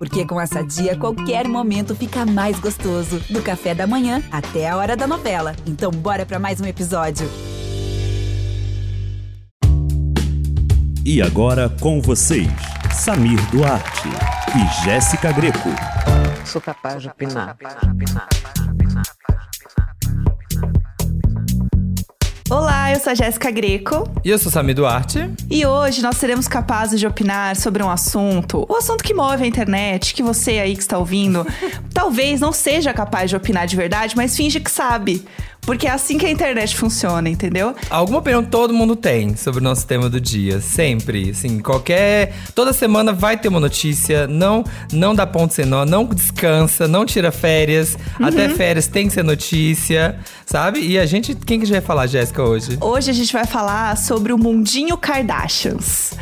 Porque com essa dia, qualquer momento fica mais gostoso. Do café da manhã até a hora da novela. Então, bora para mais um episódio. E agora com vocês, Samir Duarte e Jéssica Greco. Sou capaz de opinar. Olá, eu sou a Jéssica Greco. E eu sou Sami Duarte. E hoje nós seremos capazes de opinar sobre um assunto, o assunto que move a internet, que você aí que está ouvindo, talvez não seja capaz de opinar de verdade, mas finge que sabe. Porque é assim que a internet funciona, entendeu? Alguma opinião todo mundo tem sobre o nosso tema do dia. Sempre. Assim, qualquer. Toda semana vai ter uma notícia. Não, não dá ponto sem nó, não descansa, não tira férias. Uhum. Até férias tem que ser notícia, sabe? E a gente. Quem que já vai falar, Jéssica, hoje? Hoje a gente vai falar sobre o Mundinho Kardashians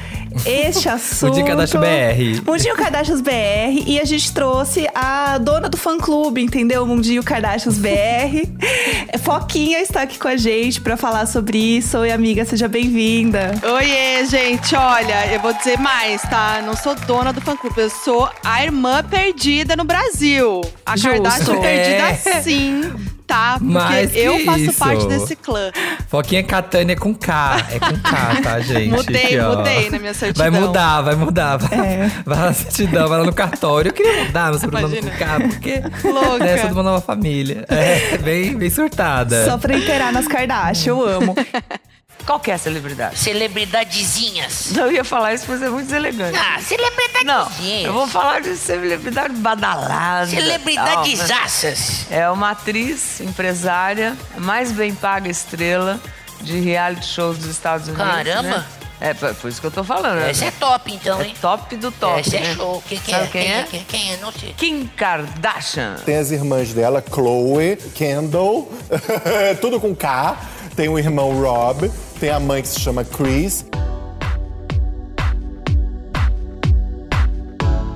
este assunto. Mundinho Kardashian BR. Mundinho Kardashians BR. E a gente trouxe a dona do fã-clube, entendeu? Mundinho Kardashians BR. Foquinha está aqui com a gente para falar sobre isso. Oi, amiga, seja bem-vinda. Oiê, gente. Olha, eu vou dizer mais, tá? Não sou dona do fã-clube, eu sou a irmã perdida no Brasil. A Justo. Kardashian é. perdida sim tá? Porque Mas eu faço isso? parte desse clã. Foquinha Catânia com K. É com K, tá, gente? Mudei, Aqui, mudei na minha certidão. Vai mudar, vai mudar. Vai, é. vai na certidão, vai lá no cartório. Eu queria mudar meu sobrenome com K, porque Louca. é de uma nova família. É, bem, bem surtada. Só pra inteirar nas Kardashian, eu amo. Qual que é a celebridade? Celebridadezinhas. Não, eu ia falar isso, mas é muito deselegante. Ah, celebridadezinhas. Não, eu vou falar de celebridade badalada. Celebridadesaças. É uma atriz, empresária, mais bem paga estrela de reality shows dos Estados Unidos. Caramba! Né? É, por isso que eu tô falando. Esse né? é top, então, hein? É top do top. Esse é né? é show. Quem, é? Quem, quem é? é? Quem, quem é? Não sei. Kim Kardashian. Tem as irmãs dela, Chloe, Kendall, tudo com K. Tem o irmão Rob, tem a mãe que se chama Chris.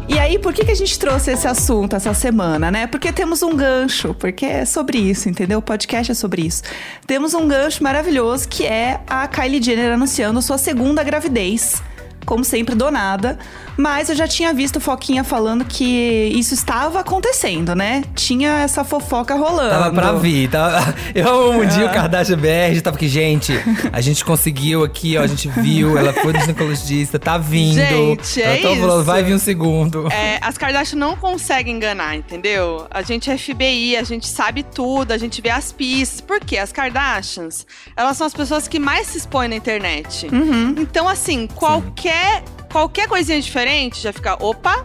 E aí, por que, que a gente trouxe esse assunto essa semana, né? Porque temos um gancho, porque é sobre isso, entendeu? O podcast é sobre isso. Temos um gancho maravilhoso que é a Kylie Jenner anunciando sua segunda gravidez como sempre, donada. Mas eu já tinha visto Foquinha falando que isso estava acontecendo, né? Tinha essa fofoca rolando. Tava pra vir. Tava... Eu, um dia, o Kardashian BR, tava aqui, gente, a gente conseguiu aqui, ó, a gente viu, ela foi ginecologista, tá vindo. Gente, é isso. Falando, vai vir um segundo. É, as Kardashian não conseguem enganar, entendeu? A gente é FBI, a gente sabe tudo, a gente vê as pistas. Por quê? As Kardashians, elas são as pessoas que mais se expõem na internet. Uhum. Então, assim, qualquer qualquer, qualquer coisinha diferente já fica, opa,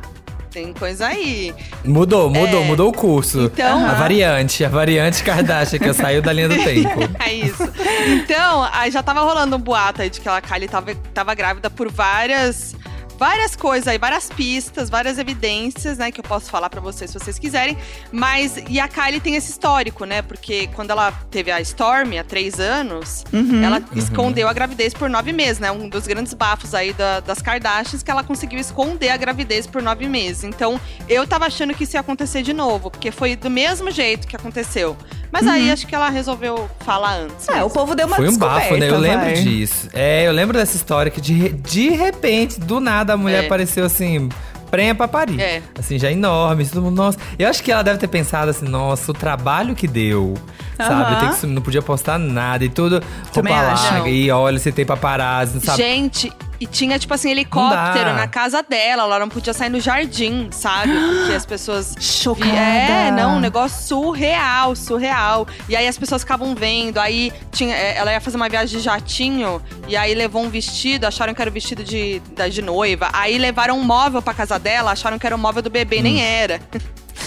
tem coisa aí. Mudou, mudou, é. mudou o curso. Então, a variante, a variante Kardashian que saiu da linha do tempo. é isso. Então, aí já tava rolando um boato aí de que a Kylie tava, tava grávida por várias várias coisas aí, várias pistas, várias evidências, né, que eu posso falar para vocês se vocês quiserem. Mas, e a Kylie tem esse histórico, né, porque quando ela teve a Storm há três anos, uhum. ela uhum. escondeu a gravidez por nove meses, né, um dos grandes bafos aí da, das Kardashians, que ela conseguiu esconder a gravidez por nove meses. Então, eu tava achando que isso ia acontecer de novo, porque foi do mesmo jeito que aconteceu. Mas uhum. aí acho que ela resolveu falar antes. É, mesmo. o povo deu uma Foi um bafo, né? Eu vai. lembro disso. É, eu lembro dessa história que de, de repente, do nada, a mulher é. apareceu assim prenha pra parir. É. Assim, já enorme, todo mundo, nossa. Eu acho que ela deve ter pensado assim, nossa, o trabalho que deu. Sabe? Tem que, não podia postar nada e tudo. Roupa larga. E olha, você tem paparazzi, sabe? Gente, e tinha, tipo assim, helicóptero na casa dela. Ela não podia sair no jardim, sabe? Porque as pessoas. Chocada. É, não, um negócio surreal, surreal. E aí as pessoas ficavam vendo. Aí tinha, é, ela ia fazer uma viagem de jatinho. E aí levou um vestido, acharam que era o vestido de, de noiva. Aí levaram um móvel pra casa dela, acharam que era o móvel do bebê, hum. nem era.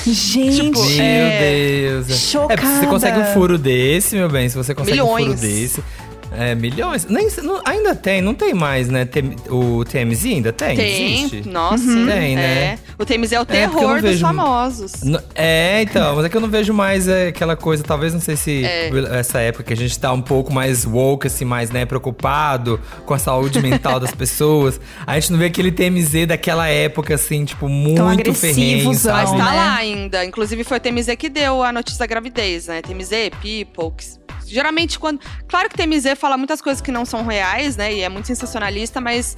Gente, tipo, meu é... Deus. Chocada. É, se você consegue um furo desse, meu bem, se você consegue Milhões. um furo desse. É, milhões. Nem, não, ainda tem, não tem mais, né? Tem, o TMZ ainda tem? Tem, Existe? nossa. Uhum. Tem, né? É. O TMZ é o terror é, dos famosos. É, então, mas é que eu não vejo mais é, aquela coisa, talvez, não sei se é. essa época que a gente tá um pouco mais woke, assim, mais, né, preocupado com a saúde mental das pessoas. A gente não vê aquele TMZ daquela época, assim, tipo, muito ferrenho, Mas tá né? lá ainda. Inclusive, foi o TMZ que deu a notícia da gravidez, né? TMZ, People, que geralmente quando. Claro que TMZ fala muitas coisas que não são reais, né? E é muito sensacionalista, mas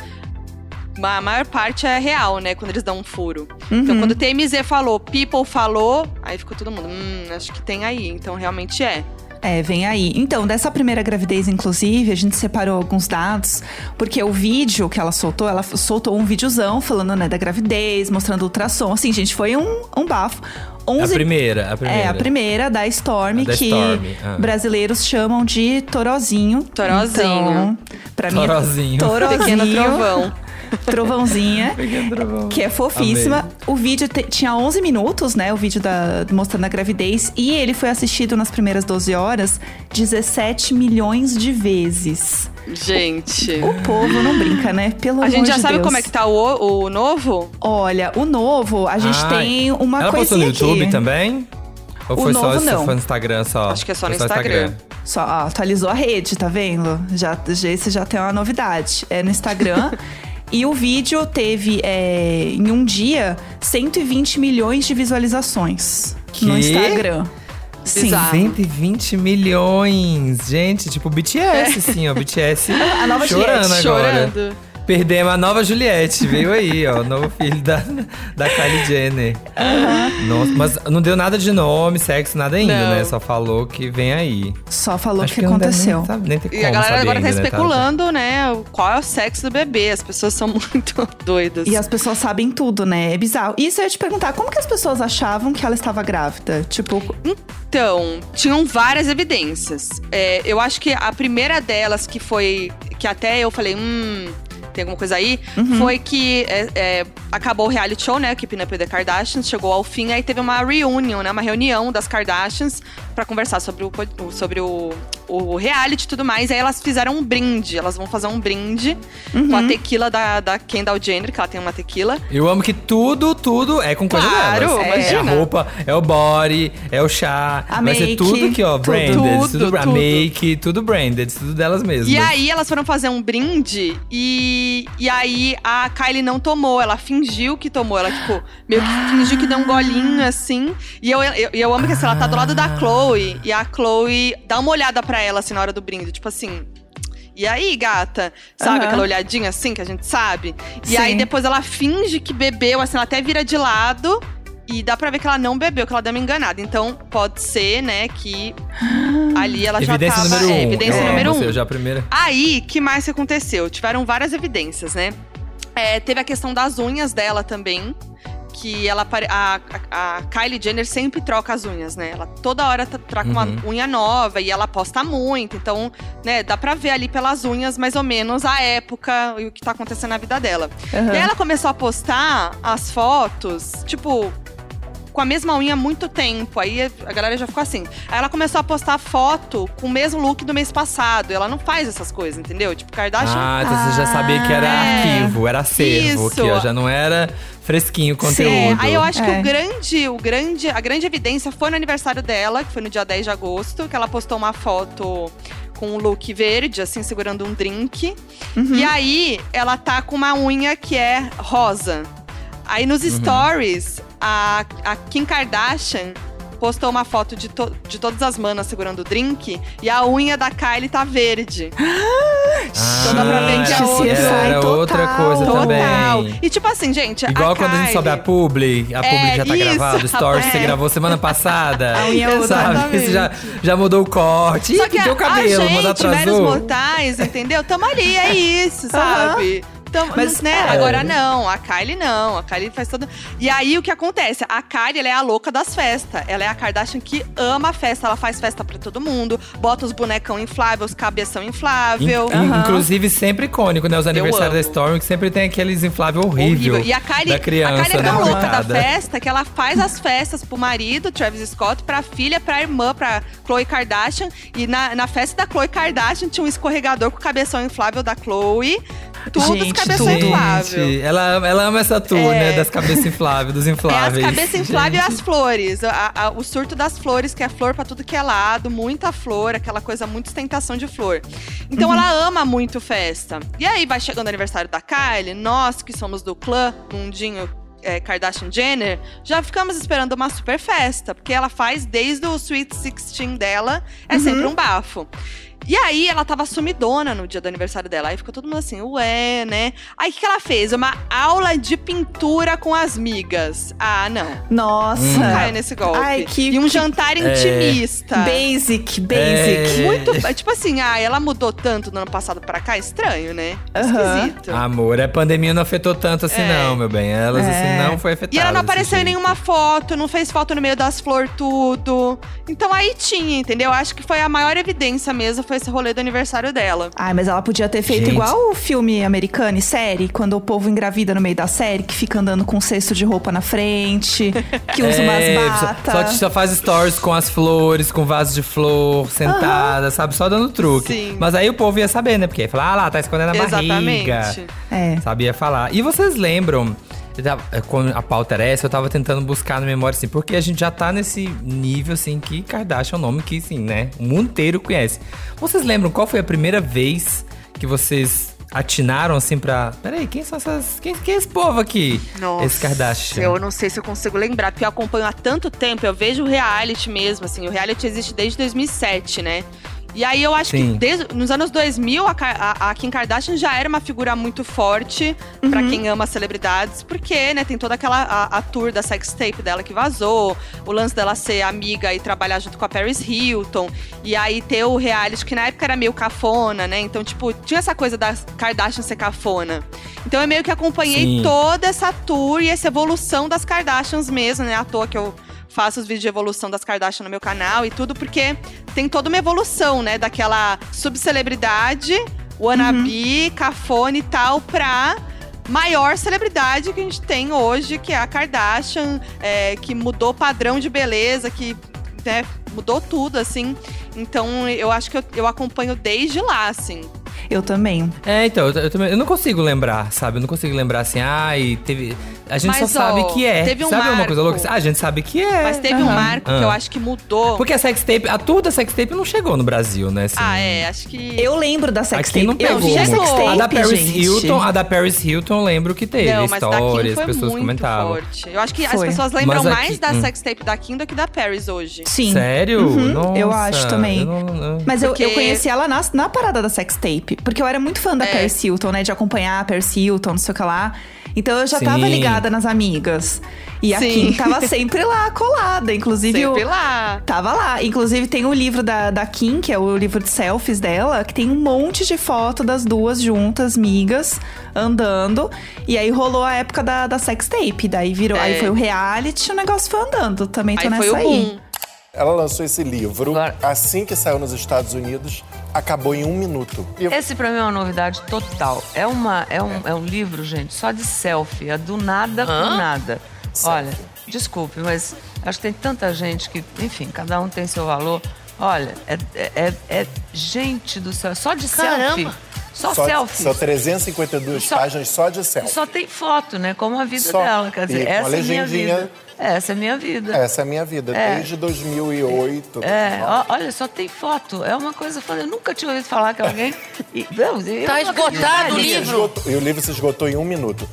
a maior parte é real, né? Quando eles dão um furo. Uhum. Então, quando o TMZ falou, People falou, aí ficou todo mundo, hum, acho que tem aí. Então, realmente é. É, vem aí. Então, dessa primeira gravidez, inclusive, a gente separou alguns dados, porque o vídeo que ela soltou, ela soltou um videozão falando, né, da gravidez, mostrando ultrassom. Assim, gente, foi um, um bafo. 11 A primeira, a primeira. É, a primeira da Storm, da que Storm, ah. brasileiros chamam de Torozinho. Torozinho. Então, pra mim, é Torozinho. Torozinho. Pequeno trovão. Trovãozinha. Trovão. Que é fofíssima. Amei. O vídeo te- tinha 11 minutos, né? O vídeo da, mostrando a gravidez. E ele foi assistido nas primeiras 12 horas 17 milhões de vezes. Gente. O povo não brinca, né? Pelo A amor gente já de sabe Deus. como é que tá o, o novo? Olha, o novo, a gente Ai, tem uma Ela postou coisinha no YouTube aqui. também? Ou O foi só, novo, se não. foi no Instagram só? Acho que é só Foi no Instagram. Só ah, atualizou a rede, tá vendo? Já, já, esse já tem uma novidade. É no Instagram. e o vídeo teve, é, em um dia, 120 milhões de visualizações no Que? Instagram. Sim. Bizarro. 120 milhões! Gente, tipo BTS, sim, ó. BTS A nova chorando agora. Chorando. Perdemos a nova Juliette, veio aí, ó. O novo filho da, da Kylie Jenner. Nossa, mas não deu nada de nome, sexo, nada ainda, Não. né? Só falou que vem aí. Só falou o Acho que, não deve aconteceu. Nem, sabe- nem E a galera agora tá ainda, né, especulando, né, o- qual é o sexo do bebê. As pessoas são muito doidas. E as pessoas sabem tudo, né? É bizarro. Isso eu ia te perguntar, como que as pessoas achavam que ela estava grávida? Tipo, Então, tinham várias evidências. É, eu acho que a primeira delas, que foi. que até eu falei, hum. Tem alguma coisa aí? Uhum. Foi que é, é, acabou o reality show, né? Keeping Up with the Kardashians, chegou ao fim, aí teve uma reunion, né? Uma reunião das Kardashians pra conversar sobre o- sobre o, o reality e tudo mais. Aí elas fizeram um brinde. Elas vão fazer um brinde com Uhum. a tequila da, da Kendall Jenner, que ela tem uma tequila. Eu amo que tudo, tudo é com coisa Claro, delas. É a imagina. roupa, é o body, é o chá. A vai ser make, tudo aqui, ó, tudo. branded. Tudo, Tudo, a tudo. make, tudo branded, tudo delas mesmas. E aí elas foram fazer um brinde e, e aí a Kylie não tomou, ela fingiu que tomou, ela tipo, meio que fingiu que deu um golinho assim. E eu, eu, eu amo que assim, ela tá do lado da Chloe e a Chloe dá uma olhada pra ela assim na hora do brinde, tipo assim, e aí, gata? Sabe Aham. aquela olhadinha assim que a gente sabe? E Sim. aí depois ela finge que bebeu, assim, ela até vira de lado. E dá pra ver que ela não bebeu, que ela deu uma enganada. Então, pode ser, né, que ali ela Evidência já tava... número um. É, evidência amo número um. você, já a primeira. Aí, que mais que aconteceu? Tiveram várias evidências, né? É, teve a questão das unhas dela também. Que ela a, a, Kylie Jenner sempre troca as unhas, né? Ela toda hora tra- troca uma Uhum. unha nova e ela posta muito. Então, né, dá pra ver ali pelas unhas mais ou menos a época e o que tá acontecendo na vida dela. aham. E aí ela começou a postar as fotos, tipo, com a mesma unha há muito tempo. Aí a galera já ficou assim. Aí ela começou a postar foto com o mesmo look do mês passado. Ela não faz essas coisas, entendeu? Tipo, Kardashian. Ah, então você já sabia que era É. arquivo, era acervo Isso. ó. Já não era fresquinho o conteúdo. É, aí eu acho que É. o grande, o grande, a grande evidência foi no aniversário dela, que foi no dia 10 de agosto, que ela postou uma foto com um look verde, assim, segurando um drink. Uhum. E aí, ela tá com uma unha que é rosa. Aí nos stories, a, a Kim Kardashian postou uma foto de, to- de todas as manas segurando o drink e a unha da Kylie tá verde. Ah, Então dá pra ver que é era- outro- Era total, outra coisa Total. também. E tipo assim, gente, Igual a quando a gente Kylie- sobe a publi, a É, publi já tá isso, gravado, o stories que você é. gravou semana passada. A unha é outra. sabe? Você já, já mudou o corte. Só Ih, que a, o cabelo, a mas gente, atrasou. mortais, entendeu? Tamo ali, é isso, sabe? Tamo, Mas, né? é. Agora não, a Kylie não. A Kylie faz todo. E aí o que acontece? A Kylie ela é a louca das festas. Ela é a Kardashian que ama a festa. Ela faz festa pra todo mundo, bota os bonecão infláveis, os cabeção inflável. In- in- Inclusive, sempre icônico, né? Os aniversários da. Storm, que sempre tem aqueles infláveis horrível, E a Kylie, criança, a Kylie é né? tão louca da festa que ela faz as festas pro marido, Travis Scott, pra filha, pra irmã, pra Khloe Kardashian. E na, na festa da Khloe Kardashian tinha um escorregador com o cabeção inflável da Khloe. Tudo Gente, os cabeção tudo. inflável. Ela, ama- ela ama essa tour, É. né? Das cabeças infláveis, dos É as infláveis. cabeças infláveis e as flores. A- a- o surto das flores, que é flor pra tudo que é lado, muita flor, aquela coisa, muita ostentação de flor. Então Uhum. ela ama muito festa. E aí vai chegando o aniversário da Kylie, nós que somos do clã Mundinho é, Kardashian Jenner, já ficamos esperando uma super festa, porque ela faz desde o Sweet 16 dela, é sempre um bafo. E aí ela tava sumidona no dia do aniversário dela. Aí ficou todo mundo assim, ué, né? Aí o que, que ela fez? Uma aula de pintura com as migas. Ah, não. Nossa. Não cai nesse golpe. Ai, que- e um que- jantar intimista. Basic, basic. É. Muito. Tipo assim, ah, ela mudou tanto do ano passado pra cá, estranho, né? Esquisito. Amor, a pandemia não afetou tanto assim, É. não, meu bem. Elas, É. assim, não foi afetada. E ela não apareceu em nenhuma foto, não fez foto no meio das flores, tudo. Então aí tinha, entendeu? Acho que foi a maior evidência mesmo, foi esse rolê do aniversário dela. Ai, mas ela podia ter feito Gente. igual o filme americano e série, quando o povo engravida no meio da série, que fica andando com um cesto de roupa na frente, que usa É, umas só, batas. só, só faz stories com as flores, com vaso de flor, sentada, sabe? Só dando truque. Sim. Mas aí o povo ia saber, né? Porque ia falar, ah lá, tá escondendo a Exatamente. barriga. É. Sabia falar. E vocês lembram? Tava- é, Quando a pauta era essa, eu tava tentando buscar na memória, assim, porque a gente já tá nesse nível, assim, que Kardashian é um nome que, assim, né, o mundo inteiro conhece. Vocês lembram qual foi a primeira vez que vocês atinaram, assim, pra. Peraí, quem são essas. Quem, quem é esse povo aqui? Nossa, Esse Kardashian. Eu não sei se eu consigo lembrar, porque eu acompanho há tanto tempo, eu vejo o reality mesmo, assim, o reality existe desde 2007, né? E aí eu acho Sim. que desde, nos anos 2000 a, a, a Kim Kardashian já era uma figura muito forte pra quem ama celebridades, porque, né, tem toda aquela a, a tour da sex tape dela que vazou, o lance dela ser amiga e trabalhar junto com a Paris Hilton, e aí ter o reality que na época era meio cafona, né? Então, tipo, tinha essa coisa da Kardashian ser cafona. Então eu meio que acompanhei Sim. toda essa tour e essa evolução das Kardashians mesmo, né? À toa que eu faço os vídeos de evolução das Kardashian no meu canal e tudo, porque tem toda uma evolução, né? Daquela subcelebridade, wannabe, cafone e tal, pra maior celebridade que a gente tem hoje, que é a Kardashian, é, que mudou o padrão de beleza, que né, mudou tudo, assim. Então, eu acho que eu, eu acompanho desde lá, assim. Eu também. É, então, eu, eu também. Eu não consigo lembrar, sabe? Eu não consigo lembrar assim, ai, teve. A gente Mas, só sabe ó, que é. teve um sabe uma coisa marco. louca? Ah, a gente sabe que é. Mas teve um marco que eu Ah. acho que mudou. Porque a sextape, a tour da sextape não chegou no Brasil, né? assim. Ah, é, acho que. Eu lembro da sextape. não Eu pegou. Chegou. sextape, a da Paris gente. Hilton, a da Paris Hilton, eu lembro que teve Não, histórias, foi pessoas muito comentavam. forte. Eu acho que as Foi. pessoas lembram Mas aqui- mais da hum. sextape da Kim do que da Paris hoje. Sim. Sério? Uhum, Nossa, eu acho também. eu não- não- Mas eu, Porque- eu conheci ela na, na parada da sextape. Porque eu era muito fã da É. Paris Hilton, né? De acompanhar a Paris Hilton, não sei o que lá. Então eu já Sim. tava ligada nas amigas. E a Sim. Kim tava sempre lá, colada. Inclusive, Sempre eu, lá. Tava lá. Inclusive, tem o livro da, da Kim, que é o livro de selfies dela, que tem um monte de foto das duas juntas, migas, andando. E aí rolou a época da, da sextape. Daí virou. É. Aí foi o reality e o negócio foi andando. Também tô Aí nessa foi o aí. boom. Ela lançou esse livro Agora- assim que saiu nos Estados Unidos, acabou em um minuto. E Esse pra mim é uma novidade total. É, uma, é, um, é um livro, gente, só de selfie. É do nada com nada. Olha, desculpe, mas acho que tem tanta gente que, enfim, cada um tem seu valor. Olha, é, é, é- é gente do céu, só de selfie. Caramba. Só, só, selfie. são 352 Só- páginas só de selfie. Só tem foto, né? Como a vida Só. dela. Quer dizer, essa é a minha legendinha. vida. Essa é a minha vida. Essa é a minha vida, É. desde 2008. É, ó, olha, só tem foto. É uma coisa foda. Eu nunca tinha ouvido falar que alguém. E, não, eu Tá esgotado o livro. E o livro se esgotou em um minuto.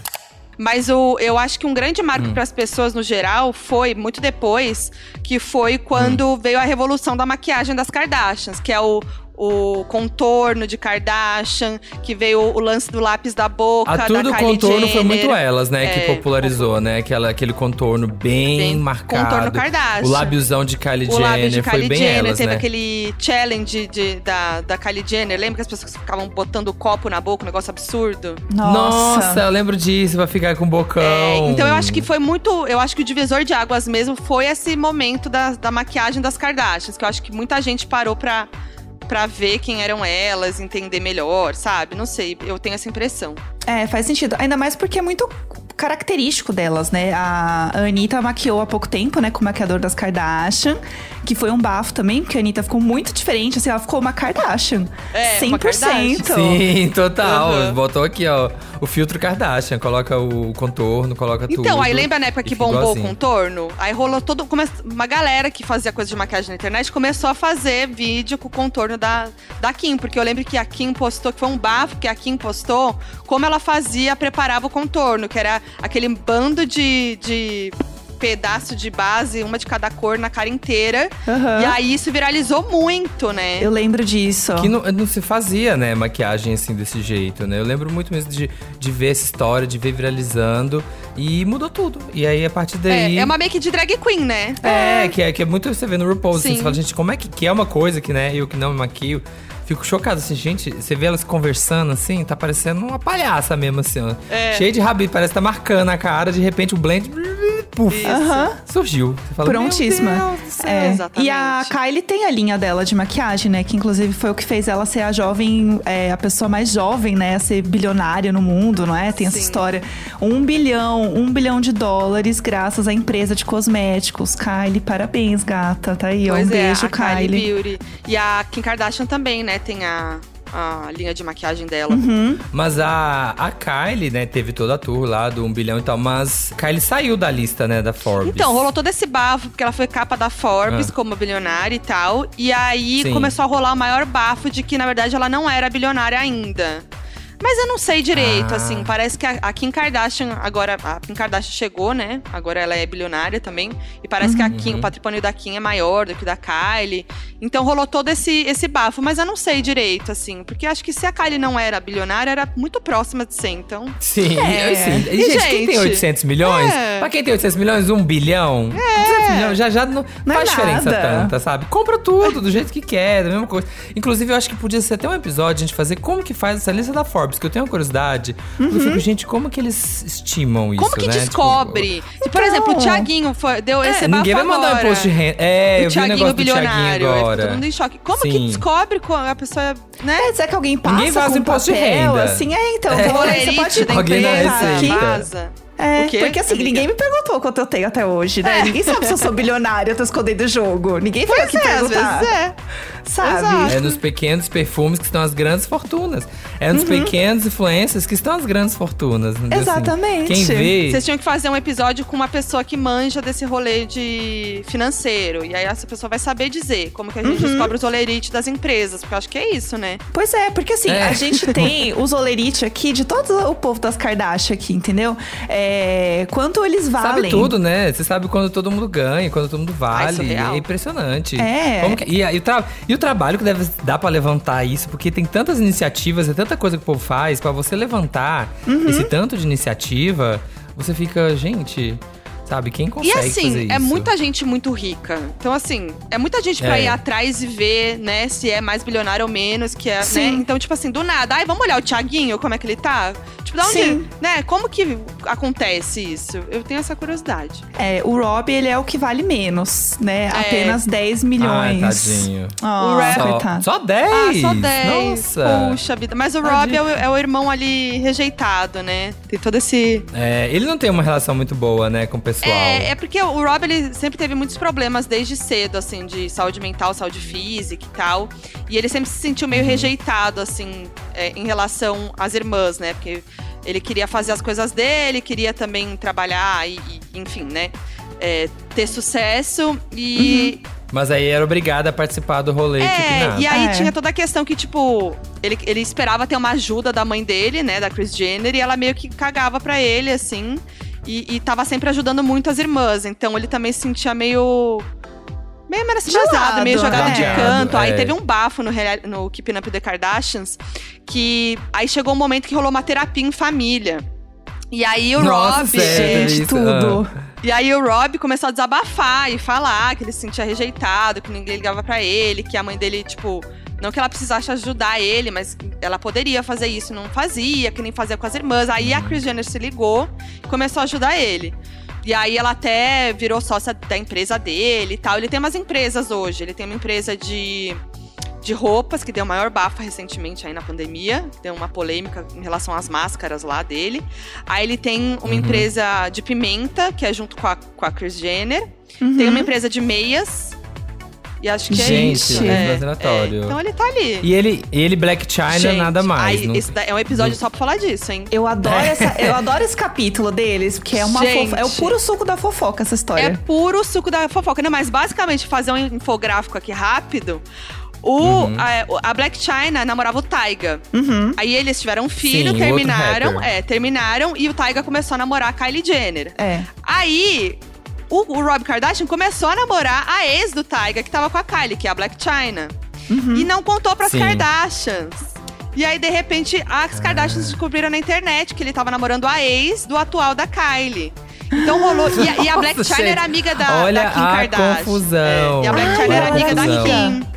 Mas o, eu acho que um grande marco Hum. para as pessoas no geral foi muito depois, que foi quando Hum. veio a revolução da maquiagem das Kardashians, que é o, o contorno de Kardashian, que veio o lance do lápis da boca, A da tudo Kylie contorno foi Jenner. muito elas, né? que É, popularizou, né? Aquela, aquele contorno bem, Bem- marcado. contorno Kardashian. O lábiozão de Kylie O Jenner de foi Kylie bem Jenner, elas, teve né? aquele challenge de, da, da Kylie Jenner. Lembra que as pessoas ficavam botando o copo na boca, um negócio absurdo? Nossa. eu lembro disso, vai ficar com bocão. É, então eu acho que foi muito. Eu acho que o divisor de águas mesmo foi esse momento da, da maquiagem das Kardashians, que eu acho que muita gente parou pra, pra ver quem eram elas, entender melhor, sabe? Não sei, eu tenho essa impressão. É, faz sentido. Ainda mais porque é muito característico delas, né? A Anitta maquiou há pouco tempo, né? Com o maquiador das Kardashian. Que foi um bafo também, porque a Anitta ficou muito diferente. Assim, ela ficou uma Kardashian. É, uma 100%. Sim, total. Uhum. Botou aqui, ó, o filtro Kardashian. Coloca o contorno, coloca tudo. Então, aí lembra na época que bombou o igualzinho. contorno? Aí rolou todo. come- Uma galera que fazia coisa de maquiagem na internet começou a fazer vídeo com o contorno da, da Kim. Porque eu lembro que a Kim postou, que foi um bafo que a Kim postou, como ela fazia, preparava o contorno, que era aquele bando de. de pedaço de base, uma de cada cor na cara inteira. Aham. E aí isso viralizou muito, né? Eu lembro disso. Que não, não se fazia, né, maquiagem assim desse jeito, né? Eu lembro muito mesmo de, de ver essa história, de ver viralizando. E mudou tudo. E aí, a partir daí. É, é uma make de drag queen, né? É, que é, que é muito você vê no RuPaul, assim, Sim. você fala, gente, como é que, que é uma coisa que, né, eu que não me maquio. Fico chocado, assim, gente, você vê elas conversando, assim, tá parecendo uma palhaça mesmo, assim, ó. É. Cheio de rabito, parece que tá marcando a cara, de repente o blend, puf, Aham. surgiu. Você fala, Prontíssima. Meu Deus do céu. É. E a Kylie tem a linha dela de maquiagem, né? Que inclusive foi o que fez ela ser a jovem, é, a pessoa mais jovem, né? A ser bilionária no mundo, não é? Tem essa Sim. história. Um bilhão, um bilhão de dólares graças à empresa de cosméticos. Kylie, parabéns, gata. Tá aí, ó. Pois um é, beijo, a Kylie. Kylie. Beauty. E a Kim Kardashian também, né? Tem a, a linha de maquiagem dela. Uhum. Mas a, a Kylie, né, teve toda a tour lá do 1 bilhão e tal, mas Kylie saiu da lista, né, da Forbes. Então, rolou todo esse bafo, porque ela foi capa da Forbes Ah. como bilionária e tal. E aí Sim. começou a rolar o maior bafo de que, na verdade, ela não era bilionária ainda. Mas eu não sei direito, Ah. assim. Parece que a, a Kim Kardashian, agora. A Kim Kardashian chegou, né? Agora ela é bilionária também. E parece que a Kim, Uhum. o patrimônio da Kim é maior do que o da Kylie. Então rolou todo esse, esse bafo. Mas eu não sei direito, assim. Porque acho que se a Kylie não era bilionária, era muito próxima de ser, então. Sim, É. eu sim. E, gente, quem gente, tem 800 milhões? é. Pra quem tem 800 milhões, um bilhão? 200 milhões já, já não, Não é faz diferença nada. tanta, sabe? Compra tudo do jeito que quer, da mesma coisa. Inclusive, eu acho que podia ser até um episódio a gente fazer como que faz essa lista da Forbes, que eu tenho uma curiosidade. Eu fico, gente, como que eles estimam isso, Como que né? descobre? Se, por exemplo, o Thiaguinho foi- deu Tipo, esse é, ninguém vai bafo mandar um agora. imposto de renda. É, eu o vi o Thiaguinho negócio do Thiaguinho bilionário. ficou agora. todo mundo em choque. Como que Sim. descobre quando a pessoa, né? É, será que alguém passa Ninguém vaza com imposto de papel, renda. assim? É, então. É. vou- você pode da Alguém empresa, receita. vaza. É, O quê, porque assim, amiga? ninguém me perguntou quanto eu tenho até hoje, né? Ninguém sabe se eu sou bilionária, eu tô escondendo o jogo. Ninguém veio aqui Pois é, às perguntar. vezes é. Sabe? Exato. É nos pequenos perfumes que estão as grandes fortunas. É nos pequenos influencers que estão as grandes fortunas. entendeu? Assim, Exatamente. quem vê. Vocês tinham que fazer um episódio com uma pessoa que manja desse rolê de financeiro. E aí essa pessoa vai saber dizer como que a gente descobre os olerites das empresas. Porque eu acho que é isso, né? Pois é, porque assim, É. a gente tem os olerite aqui de todo o povo das Kardashian aqui, entendeu? É, quanto eles valem. Sabe tudo, né? Você sabe quando todo mundo ganha, quando todo mundo vale. surreal. é impressionante. É. Como que- e, e o tra- e o trabalho que deve dar pra levantar isso, porque tem tantas iniciativas, é tanta coisa que o povo faz, pra você levantar Uhum. esse tanto de iniciativa, você fica, gente, sabe, quem E consegue fazer assim, isso? é muita gente muito rica. Então, assim, é muita gente pra É. ir atrás e ver, né, se é mais bilionário ou menos, que é, Sim. né? Então, tipo assim, do nada, ai, vamos olhar o Thiaguinho, como é que ele tá? Tipo, da onde, Sim. né? Como que acontece isso? Eu tenho essa curiosidade. É, o Rob, ele é o que vale menos, né? É. Apenas 10 Ai, milhões. tadinho. Oh, O Rob- Só, só 10? Ah, só 10. Nossa. Puxa vida. Mas o Rob é o, é o irmão ali rejeitado, né? Tem todo esse. É, ele não tem uma relação muito boa, né, com o pessoal. É, é porque o Rob ele sempre teve muitos problemas desde cedo, assim, de saúde mental, saúde física e tal. E ele sempre se sentiu meio rejeitado, assim, é, em relação às irmãs, né? Porque ele queria fazer as coisas dele, queria também trabalhar e, e, enfim, né? É, ter sucesso e. Mas aí era obrigada a participar do rolê, É, e aí É. tinha toda a questão que, tipo, ele, ele esperava ter uma ajuda da mãe dele, né, da Kris Jenner, e ela meio que cagava pra ele, assim, e, e tava sempre ajudando muito as irmãs. Então ele também se sentia meio. Meio Gelado, meio jogado de né? canto. Aí É. teve um bafo no, no Keeping Up the Kardashians, que aí chegou um momento que rolou uma terapia em família. E aí o Nossa, Rob. Gente, tudo. E aí o Rob começou a desabafar e falar que ele se sentia rejeitado, que ninguém ligava pra ele, que a mãe dele, tipo, não que ela precisasse ajudar ele, mas ela poderia fazer isso, não fazia, que nem fazia com as irmãs. Aí a Kris Jenner se ligou e começou a ajudar ele. E aí ela até virou sócia da empresa dele e tal. Ele tem umas empresas hoje. Ele tem uma empresa de, de roupas, que deu maior bafo recentemente aí na pandemia. Deu uma polêmica em relação às máscaras lá dele. Aí ele tem uma Uhum. empresa de pimenta, que é junto com a, com a Kris Jenner. Uhum. Tem uma empresa de meias. E acho que é Gente, isso. é É, aleatório. é. Então ele tá ali. E ele, ele Black China, Gente, nada mais. aí, não- esse é um episódio só pra falar disso, hein? Eu adoro, É. essa, eu adoro esse capítulo deles, porque é uma Gente. é o puro suco da fofoca essa É história. puro suco da fofoca, né? Mas basicamente, fazer um infográfico aqui rápido. O, Uhum. a, a Black China namorava o Taiga. Uhum. Aí eles tiveram um filho, Sim, terminaram. É, terminaram e o Taiga começou a namorar a Kylie Jenner. É. Aí, o, o Rob Kardashian começou a namorar a ex do Tyga, que tava com a Kylie, que é a Black China. E não contou pras Sim. Kardashians. E aí, de repente, as Kardashians descobriram na internet que ele tava namorando a ex do atual da Kylie. Então rolou. E, a- e a Black Nossa, China era amiga da, Olha da Kim a Kardashian. confusão. É, e a Black Ai, China era amiga da confusão. Kim.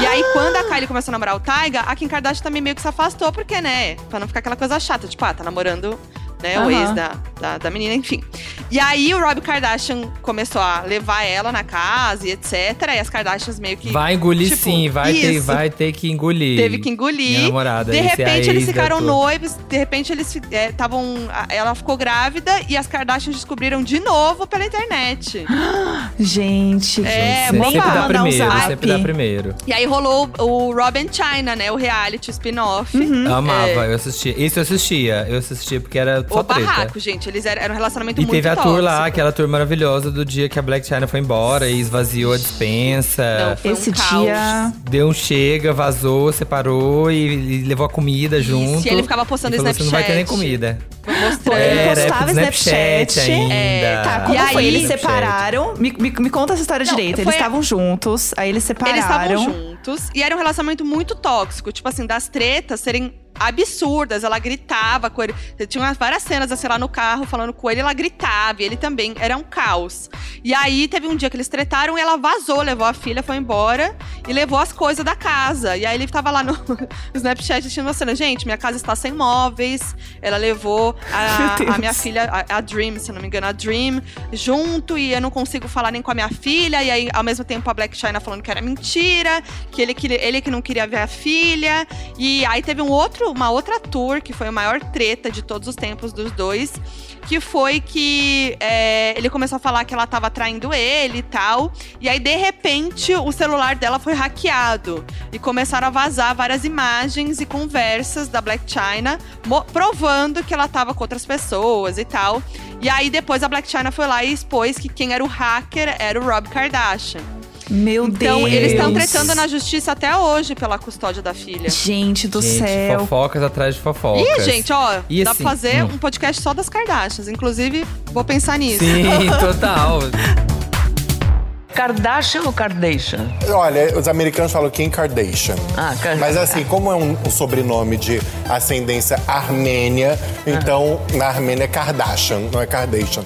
E aí, quando a Kylie começou a namorar o Tyga, a Kim Kardashian também meio que se afastou, porque, né? Pra não ficar aquela coisa chata, tipo, ah, tá namorando, né, o Aham. ex da, da, da menina, enfim. E aí, o Rob Kardashian começou a levar ela na casa e etc. E as Kardashians meio que. Vai engolir tipo, sim, vai ter, vai ter que engolir. Teve que engolir. Minha namorada, de é repente, eles ficaram noivos. De repente, eles estavam. ela ficou grávida e as Kardashians descobriram de novo pela internet. Gente, É, mó sempre dá primeiro, sempre dá primeiro. E aí rolou o Robin China, né? O reality, o spin-off. Eu amava, É. eu assistia. Isso eu assistia. Eu assistia porque era só O treta. barraco, gente. Eles eram, era um relacionamento E muito teve a tóxico. tour lá, aquela tour maravilhosa do dia que a Black China foi embora e esvaziou a dispensa. Não, foi esse um caos. dia. Deu um chega, vazou, separou e, e levou a comida junto. e ele ficava postando e falou, Você não vai ter nem Snapchat. comida. Mostrando. Ele Era postava época do Snapchat, Snapchat. ainda. É, Tá, como E foi? aí- Eles Snapchat. separaram. Me, me, me conta essa história Não, direito. Eles estavam juntos, aí eles separaram. Eles estavam juntos e era um relacionamento muito tóxico. Tipo assim, das tretas serem absurdas. Ela gritava com ele. Tinha umas- várias cenas, assim, lá no carro, falando com ele. Ela gritava e ele também. Era um caos. E aí, teve um dia que eles tretaram e ela vazou, levou a filha, foi embora e levou as coisas da casa. E aí, ele tava lá no, no Snapchat assistindo uma cena. Gente, minha casa está sem móveis. Ela levou a, a minha filha, a, a Dream, se não me engano, a Dream, junto. E eu não consigo falar nem com a minha filha. E aí, ao mesmo tempo, a Black China falando que era mentira. Que ele, que ele que não queria ver a filha. E aí, teve um outro, uma outra tour, que foi a maior treta de todos os tempos dos dois. Que foi que é, ele começou a falar que ela tava traindo ele e tal. E aí, de repente, o celular dela foi hackeado. E começaram a vazar várias imagens e conversas da Black China, provando que ela tava com outras pessoas e tal. E aí, depois, a Black China foi lá e expôs que quem era o hacker era o Rob Kardashian. Meu Então, Deus. eles estão tretando na justiça até hoje pela custódia da filha. Gente do Gente, céu. fofocas atrás de fofocas. Ih, gente, ó, E dá assim, pra fazer hum. um podcast só das Kardashians. Inclusive, vou pensar nisso. Sim, total. Kardashian ou Kardashian? Olha, os americanos falam Kim Kardashian. Ah, Kardashian. Mas assim, como é um, um sobrenome de ascendência armênia, então na Armênia é Kardashian, não é Kardashian.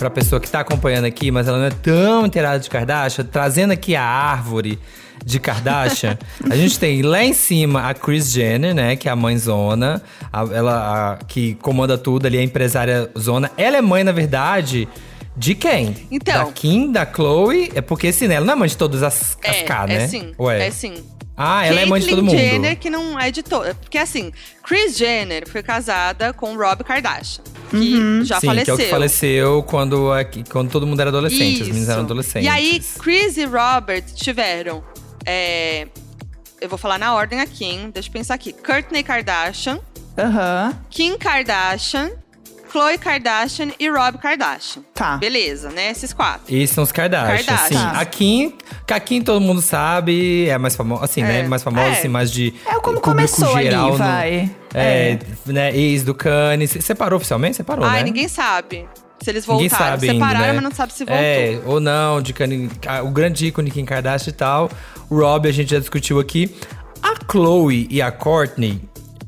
Pra pessoa que tá acompanhando aqui, mas ela não é tão inteirada de Kardashian, trazendo aqui a árvore de Kardashian, a gente tem lá em cima a Kris Jenner, né, que é a mãe zona, a- ela a- que comanda tudo ali, a empresária zona. Ela é mãe, na verdade, de quem? Então. Da Kim, da Chloe, é porque assim, né, ela não é mãe de todas as, as É, K, né? é sim. Ué. É sim. Ah, ela é mãe de todo Caitlyn mundo. Jenner, que não é de toda. Porque assim, Kris Jenner foi casada com Rob Kardashian, que já Sim, faleceu. que é o que faleceu quando, quando todo mundo era adolescente, as meninas Isso. eram adolescentes. E aí, Chris e Robert tiveram. é, eu vou falar na ordem aqui, hein? Deixa eu pensar aqui. Kourtney Kardashian, Aham. Kim Kardashian, Khloe Kardashian e Rob Kardashian. Tá. Beleza, né? Esses quatro. Esses são os Kardashian, Kardashian. sim. Tá. A Kim, que a Kim todo mundo sabe, é mais famosa, assim, né? É. Mais famosa, É. assim, mais de É como começou ali, geral. no- vai. É, né? Ex do Kanye. Se- Separou oficialmente? Separou, Ai, né? ninguém sabe se eles Ninguém voltaram. sabe Separaram, ainda, né? mas não sabe se voltou. É, ou não, de Kanye, o grande ícone Kim Kardashian e tal. O Rob, a gente já discutiu aqui. A Chloe e a Courtney,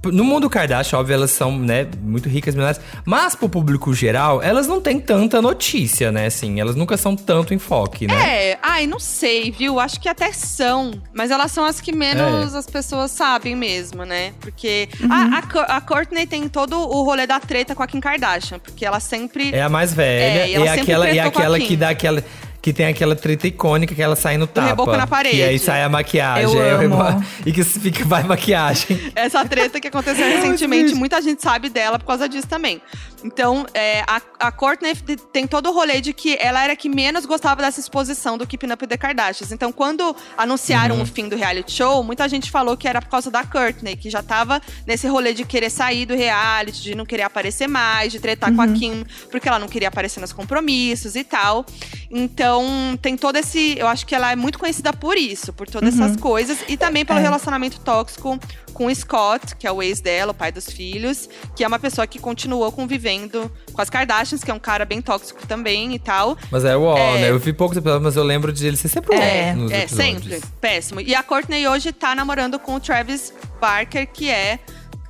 no mundo Kardashian, óbvio, elas são, né, muito ricas, milionárias. Mas pro público geral, elas não têm tanta notícia, né, assim. Elas nunca são tanto enfoque, né? É, ai, não sei, viu? Acho que até são. Mas elas são as que menos É. as pessoas sabem mesmo, né? Porque Uhum. a, a, Co- a Courtney tem todo o rolê da treta com a Kim Kardashian. Porque ela sempre. É a mais velha. É, e e ela é sempre aquela, e tretou com a aquela Kim. que dá aquela. Que tem aquela treta icônica que ela sai no tapa. reboco na parede. E aí sai a maquiagem. Eu o amo. E que fica, vai maquiagem. Essa treta que aconteceu recentemente, muita gente sabe dela por causa disso também. Então, é, a, a Courtney tem todo o rolê de que ela era a que menos gostava dessa exposição do Keeping Up the Kardashians. Então, quando anunciaram Uhum. o fim do reality show, muita gente falou que era por causa da Courtney, que já tava nesse rolê de querer sair do reality, de não querer aparecer mais, de tretar com a Kim, porque ela não queria aparecer nos compromissos e tal. Então, Então, tem todo esse. Eu acho que ela é muito conhecida por isso, por todas Uhum. essas coisas. E também pelo É. relacionamento tóxico com o Scott, que é o ex dela, o pai dos filhos, que é uma pessoa que continuou convivendo com as Kardashians, que é um cara bem tóxico também e tal. Mas é uau, É. né? Eu vi poucos episódios, mas eu lembro de ele ser sempre É, nos é episódios. sempre. Péssimo. E a Courtney hoje tá namorando com o Travis Barker, que é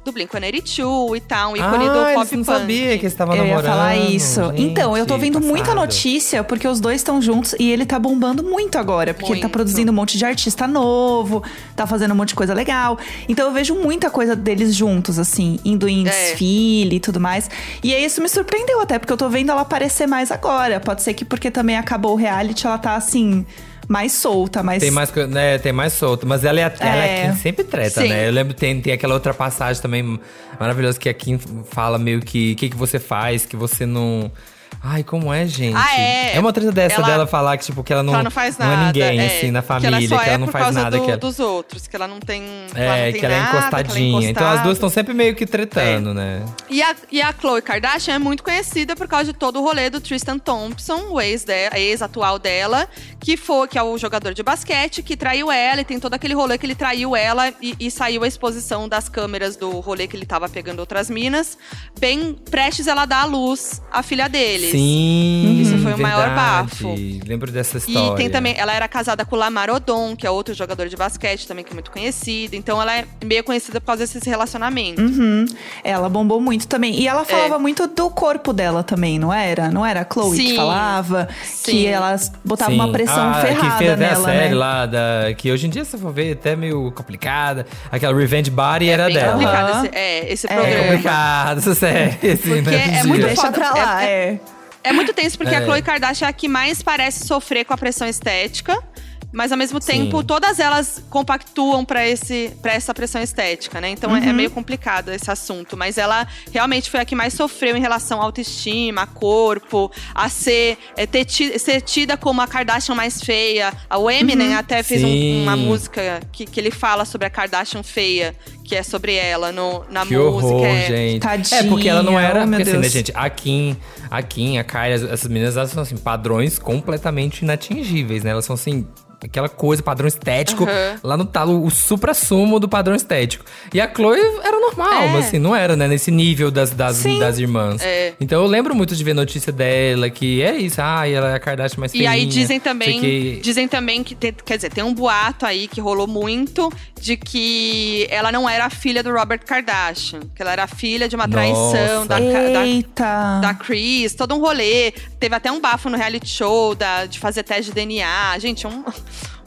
do Blink-182 e tal, um ícone ah, do pop eles não punk. sabia que eles estavam Eu ia namorando. falar isso. gente, então, eu tô vendo muita notícia porque os dois estão juntos e ele tá bombando muito agora. Porque ele tá Muito. produzindo um monte de artista novo, tá fazendo um monte de coisa legal. Então eu vejo muita coisa deles juntos, assim, indo em É. desfile e tudo mais. E aí isso me surpreendeu até, porque eu tô vendo ela aparecer mais agora. Pode ser que porque também acabou o reality, ela tá assim, mais solta, mais. Tem mais, né, tem mais solto. Mas ela é, a- ela é É. quem sempre treta, Sim. né? Eu lembro tem tem aquela outra passagem também maravilhosa que a Kim fala meio que o que, que você faz, que você não. Ai, como é, gente? Ah, é. uma treta dessa Ela- dela falar que, tipo, que ela não, que ela não faz não nada. é ninguém, é, assim, na que família, ela, só que ela é não faz nada. do- que ela, dos outros, que ela não tem. é, não que tem ela é nada, que ela encostadinha. então as duas estão sempre meio que tretando, né? E a, e a Khloe Kardashian é muito conhecida por causa de todo o rolê do Tristan Thompson, o ex dela, ex-atual dela, que foi que é o jogador de basquete, que traiu ela e tem todo aquele rolê que ele traiu ela e, e saiu a exposição das câmeras do rolê que ele tava pegando outras minas, bem prestes ela dar à luz a filha deles. Sim. Isso foi o maior bafo. Lembro dessa história. E tem também, ela era casada com o Lamar Odom, que é outro jogador de basquete também que é muito conhecido. Então ela é meio conhecida por causa desses relacionamentos. Uhum. Ela bombou muito também. E É. ela falava muito do corpo dela também, não era? Não era a Chloe que Sim. falava? Sim. Que ela botava Sim. uma pressão ah, ferrada que fez até nela, a série né? lá, da, que hoje em dia, se for ver, é até meio complicada. Aquela Revenge Body era Bem dela. complicado Aham. esse, é, esse É É programa. complicado essa série, assim, Porque né? é muito. Deixa foda. pra lá, é. É muito tenso porque É. a Khloe Kardashian é a que mais parece sofrer com a pressão estética. Mas ao mesmo Sim. tempo, todas elas compactuam pra esse para essa pressão estética, né? Então é- é meio complicado esse assunto. Mas ela realmente foi a que mais sofreu em relação à autoestima, a corpo, a ser, é, ter ser tida como a Kardashian mais feia. O Eminem até fez um- Sim. uma música que, que ele fala sobre a Kardashian feia, que é sobre ela no, na Que música. horror, é- gente. Tadinha, é, porque ela não era. oh, porque assim, né, gente? A Kim, a Kim, a Kylie, as- essas meninas, elas são assim, padrões completamente inatingíveis, né? Elas são assim. Aquela coisa, padrão estético, Aham. lá no talo, o supra-sumo do padrão estético. E a Chloe era normal, É. mas assim, não era, né? Nesse nível das, das, Sim. das irmãs. É. Então eu lembro muito de ver notícia dela, que é isso, ah, ela é a Kardashian mais E aí feinha, dizem também, que- dizem também que tem- quer dizer, tem um boato aí que rolou muito de que ela não era a filha do Robert Kardashian, que ela era filha de uma traição da, da, Eita. da Chris, todo um rolê. Teve até um bafo no reality show da, de fazer teste de DNA. Gente, um,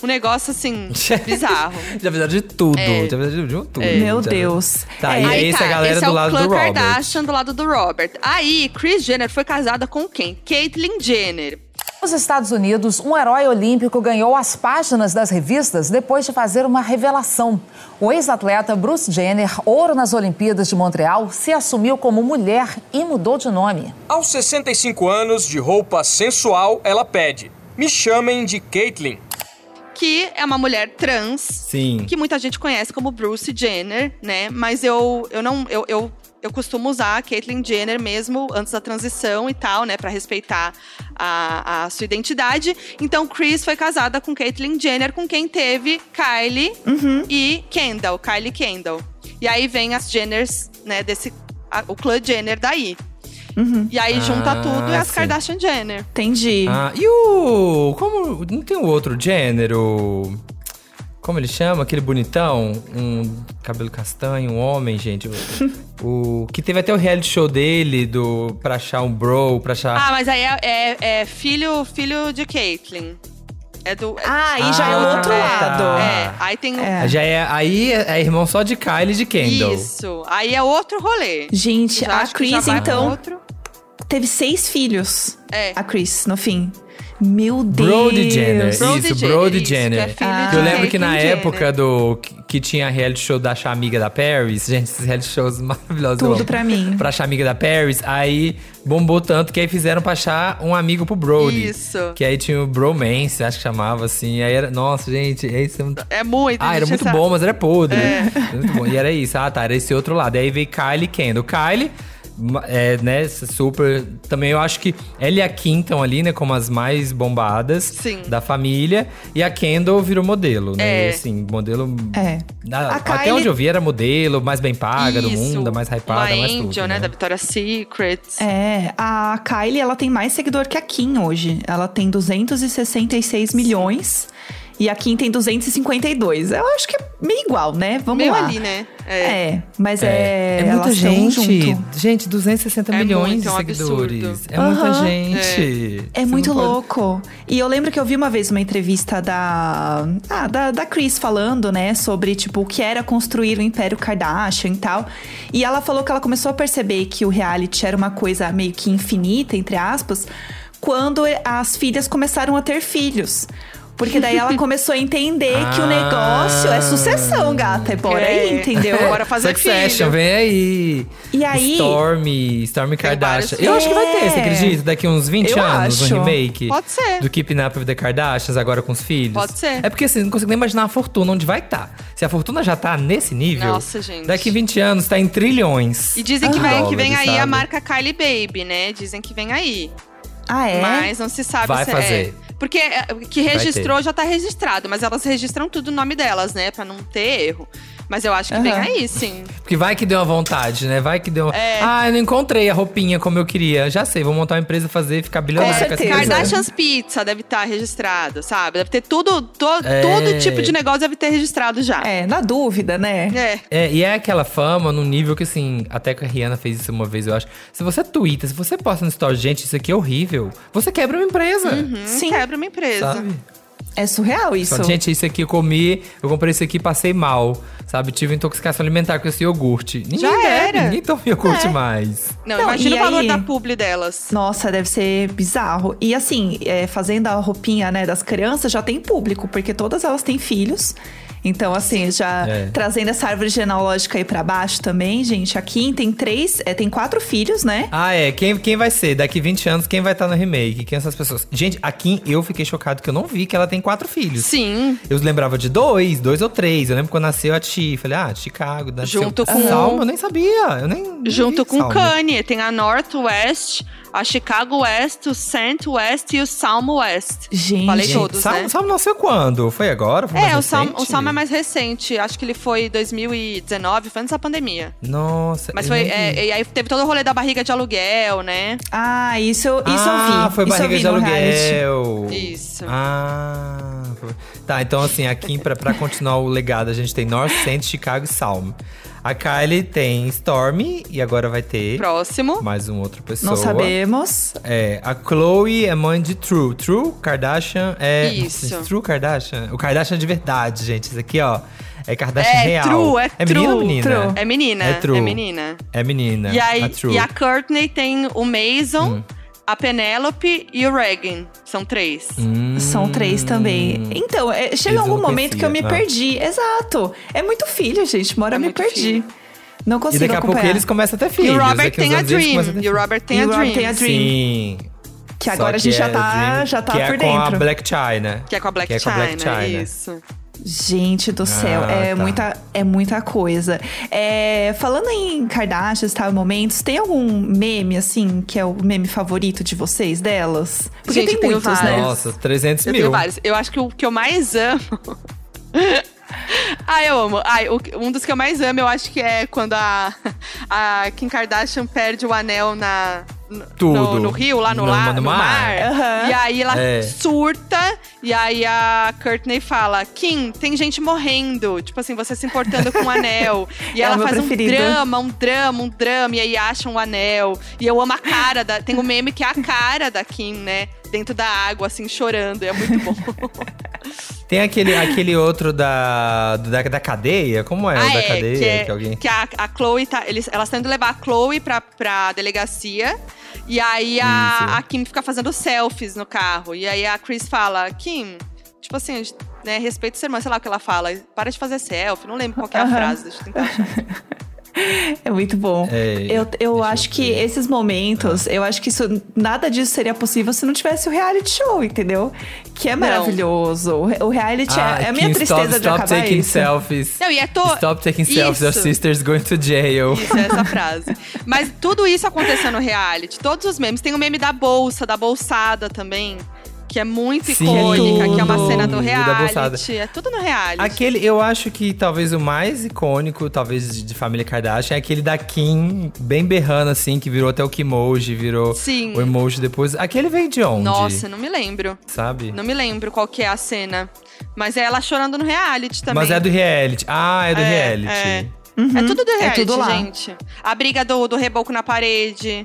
um negócio assim, bizarro. Já fizeram de tudo, É. já fizeram de tudo. Meu já- Deus. Tá, É, e Aí esse tá, é a galera esse do é o lado clã do Robert. Kardashian do lado do Robert. Aí, Chris Jenner foi casada com quem? Caitlyn Jenner. Nos Estados Unidos, um herói olímpico ganhou as páginas das revistas depois de fazer uma revelação. O ex-atleta Bruce Jenner, ouro nas Olimpíadas de Montreal, se assumiu como mulher e mudou de nome. Aos 65 anos, de roupa sensual, ela pede: Me chamem de Caitlyn. Que é uma mulher trans, Sim. que muita gente conhece como Bruce Jenner, né? Mas eu, eu não. Eu, eu, eu costumo usar a Caitlyn Jenner mesmo antes da transição e tal, né? Pra respeitar a, a sua identidade. Então, Chris foi casada com Caitlyn Jenner, com quem teve Kylie e Kendall, Kylie Kendall. E aí vem as Jenners, né? Desse. a- o clã Jenner daí. E aí junta Ah, tudo e as sim. Kardashian Jenner. Entendi. Ah, e o. Como. Não tem o outro gênero? Como ele chama? Aquele bonitão? Um cabelo castanho, um homem, gente. O, o- que teve até o reality show dele do pra achar um bro, pra achar. Ah, mas aí é, é- é filho, filho de Caitlyn. É do. é- Ah, aí já é o Ah, outro tá. lado. É, aí tem o. É. Já é. Aí é irmão só de Kylie e de Kendall. Isso. Aí é outro rolê. Gente, Já a Chris, então, outro. Teve seis filhos. É. A Chris, no fim. Meu Deus. Brody Jenner. Brody isso, Jenner, Brody isso, que Jenner. é filho Ah. Eu lembro que na Caitlyn época Jenner. do. Que, que tinha reality show da achar amiga da Paris. Gente, esses reality shows maravilhosos. Tudo pra mim. Pra achar amiga da Paris. Aí bombou tanto que aí fizeram pra achar um amigo pro Brody. Isso. Que aí tinha o Bromance, acho que chamava assim. Aí era. Nossa, gente, é isso. é muito- É muito. Ah, era muito essa- bom, mas era podre. Era Muito bom. E era isso. Ah, tá. Era esse outro lado. Aí veio Kylie e Kendall. Kylie é, né, super. Também eu acho que ela e a Kim estão ali, né, como as mais bombadas Sim. da família. E a Kendall virou modelo, né? É. E, assim, modelo. É. na- A até Kylie- onde eu vi era modelo, mais bem paga do Isso. mundo, a mais hypada, Uma mais Angel, tudo. né? Da Victoria's Secret. É, a Kylie, ela tem mais seguidor que a Kim hoje. Ela tem 266 milhões e a Kim tem 252. Eu acho que é meio igual, né? Vamos Meio lá. ali, né? É, mas é, É, muita elas tão gente. junto. Gente, 260 É milhões muito, de é um seguidores. É muita gente. É Você muito pode- louco. E eu lembro que eu vi uma vez uma entrevista da, ah, da, da Chris falando, né, sobre, tipo, o que era construir o Império Kardashian e tal. E ela falou que ela começou a perceber que o reality era uma coisa meio que infinita, entre aspas, quando as filhas começaram a ter filhos. Porque daí ela começou a entender que o Ah. negócio é sucessão, gata. É bora aí, É. entendeu? Bora fazer Succession, filho. vem aí. E aí- Stormy, Stormy Kardashian. Eu acho que vai ter, você É. acredita? Daqui uns 20 Eu anos, acho. um remake. Pode ser. Do Keeping Up with the Kardashians, agora com os filhos. Pode ser. É porque assim, não consigo nem imaginar a fortuna onde vai estar. Se a fortuna já tá nesse nível. Nossa, gente. Daqui 20 anos tá em trilhões. E dizem que, de vem, que vem dólares, aí a sabe? marca Kylie Baby, né? Dizem que vem aí. Ah, é? Mas não se sabe Vai se fazer. é. Porque é, que registrou já tá registrado, mas elas registram tudo o nome delas, né? Pra não ter erro. Mas eu acho que vem Aham. aí, sim. Porque vai que deu uma vontade, né? Vai que deu. É. Ah, eu não encontrei a roupinha como eu queria. Já sei, vou montar uma empresa, fazer, ficar bilionário Com com. Kardashian's Pizza deve estar registrado, sabe? Deve ter tudo, to, É. todo tipo de negócio deve ter registrado já. É, na dúvida, né? É. É, e é aquela fama num nível que, assim, até que a Rihanna fez isso uma vez, eu acho. Se você twitta, se você posta no story, gente, isso aqui é horrível, você quebra uma empresa. Hum, Sim. Quebra uma empresa. Sabe? É surreal isso. Gente, isso aqui eu comi, eu comprei isso aqui e passei mal. Sabe? Tive intoxicação alimentar com esse iogurte. Ninguém Já bebe, era. ninguém toma iogurte É. mais. Não, Não, imagina e o valor aí- da publi delas. Nossa, deve ser bizarro. E assim, é, fazendo a roupinha né, das crianças, já tem público, porque todas elas têm filhos. Então, assim, já É. trazendo essa árvore genealógica aí pra baixo também, gente. A Kim tem três, é, tem quatro filhos, né? Ah, é. Quem, quem vai ser? Daqui 20 anos, quem vai estar no remake? Quem são essas pessoas? Gente, a Kim, eu fiquei chocado que eu não vi que ela tem quatro filhos. Sim. Eu lembrava de dois, dois ou três. Eu lembro quando nasceu a Ti. Falei, ah, Chicago. Nasceu. Junto com- Salma, eu nem sabia. Eu nem. nem Junto vi com Salma. Kanye, tem a Northwest, a Chicago West, o Saint West e o Salmo West. Gente. Falei todos, Salma, né? Salma nasceu quando? Foi agora? Foi É, o Salmo, o? Salmo é mais recente. Acho que ele foi em 2019, foi antes da pandemia. Nossa. Mas foi. é, e aí teve todo o rolê da barriga de aluguel, né? Ah, isso, eu- isso ah, eu vi. foi isso eu barriga de reality. aluguel. Isso. Ah, foi- tá. Então, assim, aqui pra, pra continuar o legado, a gente tem North, Saint, Chicago e Salm. A Kylie tem Stormy e agora vai ter Próximo. mais uma outra pessoa. Não sabemos. É, a Chloe é mãe de True. True Kardashian é. Isso. Nossa, True Kardashian? O Kardashian de verdade, gente. Isso aqui, ó. É Kardashian É real. true, é É menina ou true, menina? true. É menina. É true. É menina. É menina. E, aí, a True. e a Courtney tem o Mason, Hum. A Penelope e o Regan. São três. Hum, São três também. Então, é, chega algum momento que eu me ah. perdi. Exato. É muito filho, gente. Uma hora É eu me perdi. filho. Não E consigo daqui a pouco acompanhar. eles começam a ter E filhos. o Robert tem a Dream. E o. Robert tem E a Dream. tem a Dream. Sim. Que agora a gente que já é tá, Dream, já tá que por é com a dentro. Black China. Que é com a Black Que é com a. Black China. Isso. Gente do céu, Ah, é, tá. muita, é muita coisa. É, falando em Kardashians, tal, momentos, tem algum meme, assim, que é o meme favorito de vocês, delas? Porque Gente, tem muitos, né? vários. Nossa, 300 Eu mil. tenho vários. Eu acho que o que eu mais amo. Ai, eu amo. O- um dos que eu mais amo, eu acho que é quando a, a Kim Kardashian perde o anel na. No- Tudo. No, no rio, lá no, No- la- no mar. mar. Aham. E aí ela É. surta. E aí a Courtney fala: Kim, tem gente morrendo. Tipo assim, você se importando com o anel. E É ela faz preferido. um drama, um drama, um drama. E aí acham o anel. E eu amo a cara da. Tem um meme que é a cara da Kim, né? Dentro da água, assim, chorando. É muito bom. Tem aquele, aquele outro da, da, da cadeia? Como é o Ah, da é, cadeia? que, é- que alguém... que a, a Chloe tá. Eles, elas indo levar a Chloe pra, pra delegacia. E aí a, Isso. a Kim fica fazendo selfies no carro. E aí a Chris fala: Kim, tipo assim, né, respeita sua irmã, sei lá o que ela fala. Para de fazer selfie. Não lembro qual que é a frase, deixa eu tentar achar. É muito bom. É, eu eu acho eu que esses momentos, eu acho que isso, nada disso seria possível se não tivesse o reality show, entendeu? Que é maravilhoso. O reality Ah, é, é a minha tristeza stop, de stop acabar taking isso. selfies. Não, e é to... Stop taking selfies, your Isso. sister's going to jail. Isso, é essa frase. Mas tudo isso aconteceu no reality. Todos os memes. Tem o meme da bolsa, da bolsada também. Que é muito Sim, icônica, que é uma cena do tudo, reality. É tudo no reality. Aquele, eu acho que talvez o mais icônico, talvez de, de família Kardashian, é aquele da Kim, bem berrando assim, que virou até o Kimoji, virou Sim. o emoji depois. Aquele veio de onde? Nossa, não me lembro. Sabe? Não me lembro qual que é a cena. Mas é ela chorando no reality também. Mas é do reality. Ah, é do É, reality. é. É tudo do é reality, tudo lá. gente. A briga do, do reboco na parede.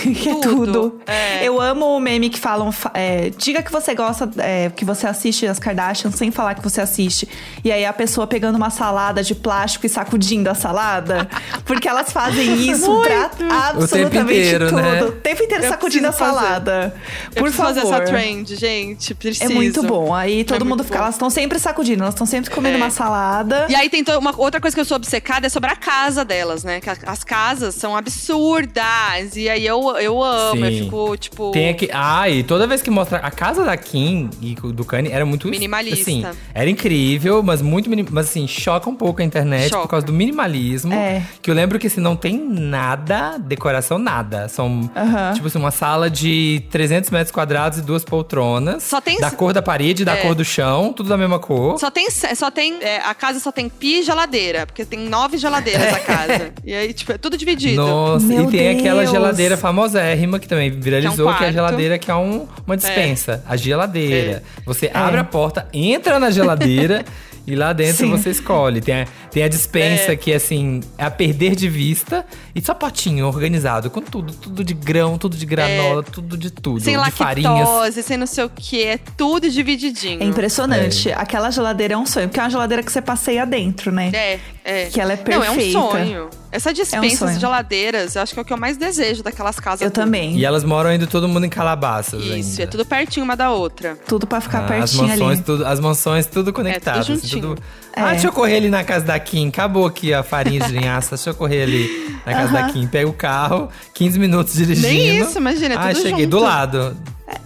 Que é tudo. É. Eu amo o meme que falam. fa- é, diga que você gosta, é, que você assiste as Kardashians sem falar que você assiste. E aí a pessoa pegando uma salada de plástico e sacudindo a salada. Porque elas fazem isso pra absolutamente inteiro, tudo. né? O tempo inteiro Eu sacudindo a salada. Eu Por favor. fazer essa trend, gente. Preciso. É muito bom. Aí todo É mundo muito fica. bom. Elas estão sempre sacudindo, elas estão sempre comendo É. uma salada. E aí tem uma outra coisa que eu sou obcecada é sobre a casa delas, né? Que as casas são absurdas. E aí eu, eu amo, eu Sim. fico, tipo. Tem aqui. Ah, e toda vez que mostra. A casa da Kim e do Kanye era muito. Minimalista. Assim, era incrível, mas muito. minim- Mas assim, choca um pouco a internet Choca. por causa do minimalismo. É. Que eu lembro que assim, não tem nada, decoração nada. São, Aham. tipo assim, uma sala de 300 metros quadrados e duas poltronas. Só tem- Da cor da parede, da É. cor do chão, tudo da mesma cor. Só tem, só tem é, a casa só tem pia e geladeira, porque tem nove geladeiras a casa. E aí, tipo, é tudo dividido. Nossa, Meu e tem aquela Deus. geladeira famosérrima que também viralizou, que, é a quarto. geladeira que é um- uma dispensa. A geladeira. Você abre É. a porta, entra na geladeira e lá dentro Sim. você escolhe. Tem a, tem a dispensa É. que, assim, é a perder de vista. E só potinho organizado, com tudo. Tudo de grão, tudo de granola, tudo de tudo. Sem de farinhas. lactose, sem não sei o que, é tudo divididinho. É impressionante. Aquela geladeira é um sonho, porque é uma geladeira que você passeia dentro, né? É, é. Que ela é Não, é um perfeita. sonho. Essa dispensa sonho. de geladeiras, eu acho que é o que eu mais desejo daquelas casas. Eu tudo. também. E elas moram ainda todo mundo em Calabasas Isso, ainda. é tudo pertinho uma da outra. Tudo pra ficar Ah, as pertinho mansões, ali. tudo, as mansões tudo conectadas. assim, juntinho. tudo... Ah, deixa eu correr ali na casa da Kim. Acabou aqui a farinha de linhaça. Deixa eu correr ali na casa da Kim. Pega o carro, 15 minutos dirigindo. Nem isso, imagina, é Ah, tudo cheguei junto. do lado.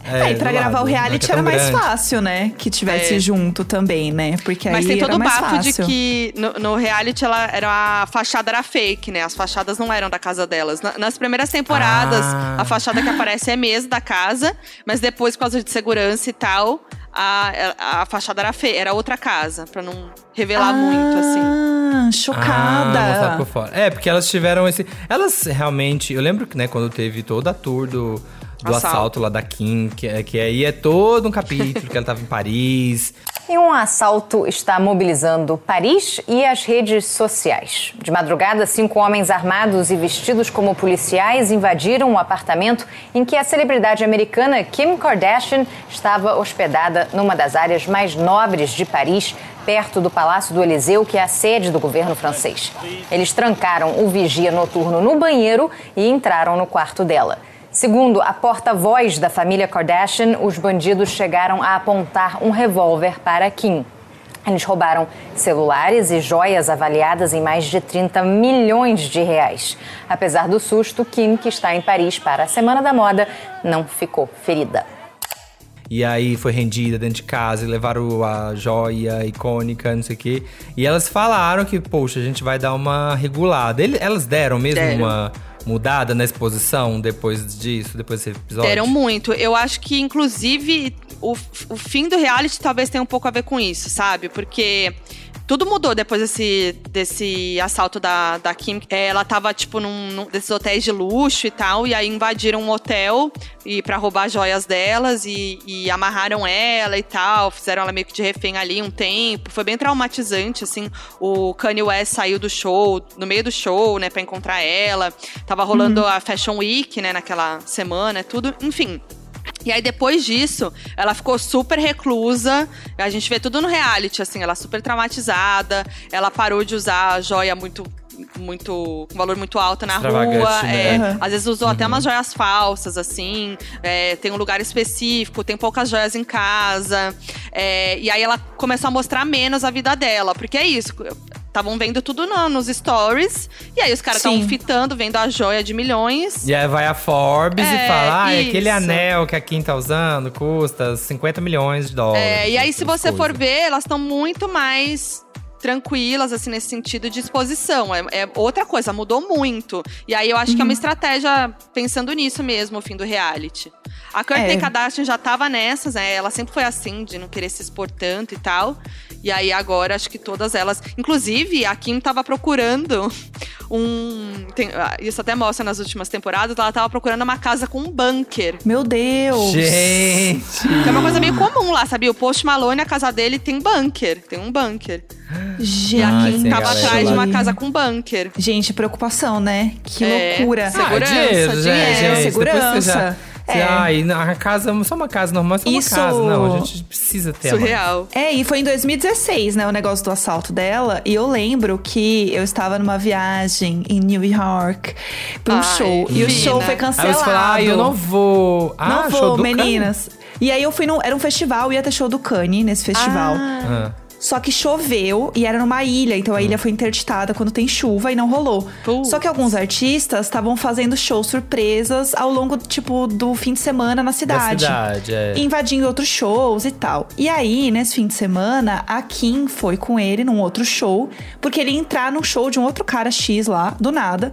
É, e pra do gravar lado, o reality não é era mais grande. fácil, né? Que tivesse É. junto também, né? Porque Mas aí tem todo o bafo de que no, no reality ela era a fachada era fake, né? As fachadas não eram da casa delas. Na- nas primeiras temporadas, Ah. a fachada que aparece é mesmo da casa, mas depois, por causa de segurança e tal, a, a fachada era feia, era outra casa, pra não revelar muito, assim. Ah, chocada. Ah, por fora. É, porque elas tiveram esse. Elas realmente. Eu lembro que, né, quando teve toda a tour do. Do assalto. Assalto. lá da Kim, que, é- que aí é todo um capítulo, que ela tava em Paris. E um assalto está mobilizando Paris e as redes sociais. De madrugada, cinco homens armados e vestidos como policiais invadiram um apartamento em que a celebridade americana Kim Kardashian estava hospedada numa das áreas mais nobres de Paris, perto do Palácio do Eliseu, que é a sede do governo francês. Eles trancaram o vigia noturno no banheiro e entraram no quarto dela. Segundo a porta-voz da família Kardashian, os bandidos chegaram a apontar um revólver para Kim. Eles roubaram celulares e joias avaliadas em mais de 30 milhões de reais. Apesar do susto, Kim, que está em Paris para a Semana da Moda, não ficou ferida. E aí foi rendida dentro de casa e levaram a joia icônica, não sei o quê. E elas falaram que, poxa, a gente vai dar uma regulada. Elas deram mesmo Deram. uma mudada na exposição depois disso, depois desse episódio? Deram muito. Eu acho que, inclusive, o, o fim do reality talvez tenha um pouco a ver com isso, sabe? Porque tudo mudou depois desse, desse assalto da, da Kim. É, Ela tava, tipo, num, num desses hotéis de luxo e tal, e aí invadiram um hotel e para roubar joias delas e, e amarraram ela e tal. Fizeram ela meio que de refém ali um tempo. Foi bem traumatizante, assim. O Kanye West saiu do show, no meio do show, né, pra encontrar ela. Tava rolando a Fashion Week, né, naquela semana, tudo. Enfim, e aí, depois disso, ela ficou super reclusa. A gente vê tudo no reality, assim, ela super traumatizada. Ela parou de usar a joia muito. Muito, com valor muito alto na rua. né? é. Uhum. Às vezes usou até umas joias falsas, assim. é, tem um lugar específico, tem poucas joias em casa. é, e aí ela começou a mostrar menos a vida dela. Porque é isso. Estavam vendo tudo no- nos stories. E aí os caras estavam fitando, vendo a joia de milhões. E aí vai a Forbes É, e fala: ah, isso. aquele anel que a Kim tá usando custa 50 milhões de dólares. É, e aí, se você for coisas. ver, elas estão muito mais tranquilas, assim, nesse sentido de exposição. É, é outra coisa, mudou muito. E aí, eu acho que é uma Uhum. estratégia pensando nisso mesmo, o fim do reality. A Kourtney É. Kardashian já tava nessas, né? Ela sempre foi assim, de não querer se expor tanto e tal. E aí, agora, acho que todas elas... Inclusive, a Kim tava procurando um... tem- ah, isso até mostra nas últimas temporadas. Ela tava procurando uma casa com um bunker. Meu Deus! Gente! Que é uma coisa meio comum lá, sabia? O Post Malone, a casa dele tem bunker. Tem um bunker. Gente, a Ai, Kim sim, tava galera, atrás de uma casa com bunker. Gente, preocupação, né? Que É, loucura. segurança, ah, dinheiro, dinheiro, segurança. É. Ai, a casa, só uma casa normal, só Isso- uma casa. Não, a gente precisa ter. Surreal. É, e foi em 2016, né, o negócio do assalto dela. E eu lembro que eu estava numa viagem em New York pra um Ai, show. E o show foi Aí cancelado. você fala, ah, eu não vou. Ah, não show vou, do meninas. E aí eu fui num. Era um festival, ia ter show do Kanye nesse festival. Kanye? Ah. Só que choveu e era numa ilha, então a ilha foi interditada quando tem chuva e não rolou. Putz. Só que alguns artistas estavam fazendo shows surpresas ao longo, tipo, do fim de semana na Da cidade. cidade, é. Invadindo outros shows e tal. E aí, nesse fim de semana, a Kim foi com ele num outro show, porque ele ia entrar num show de um outro cara X lá, do nada.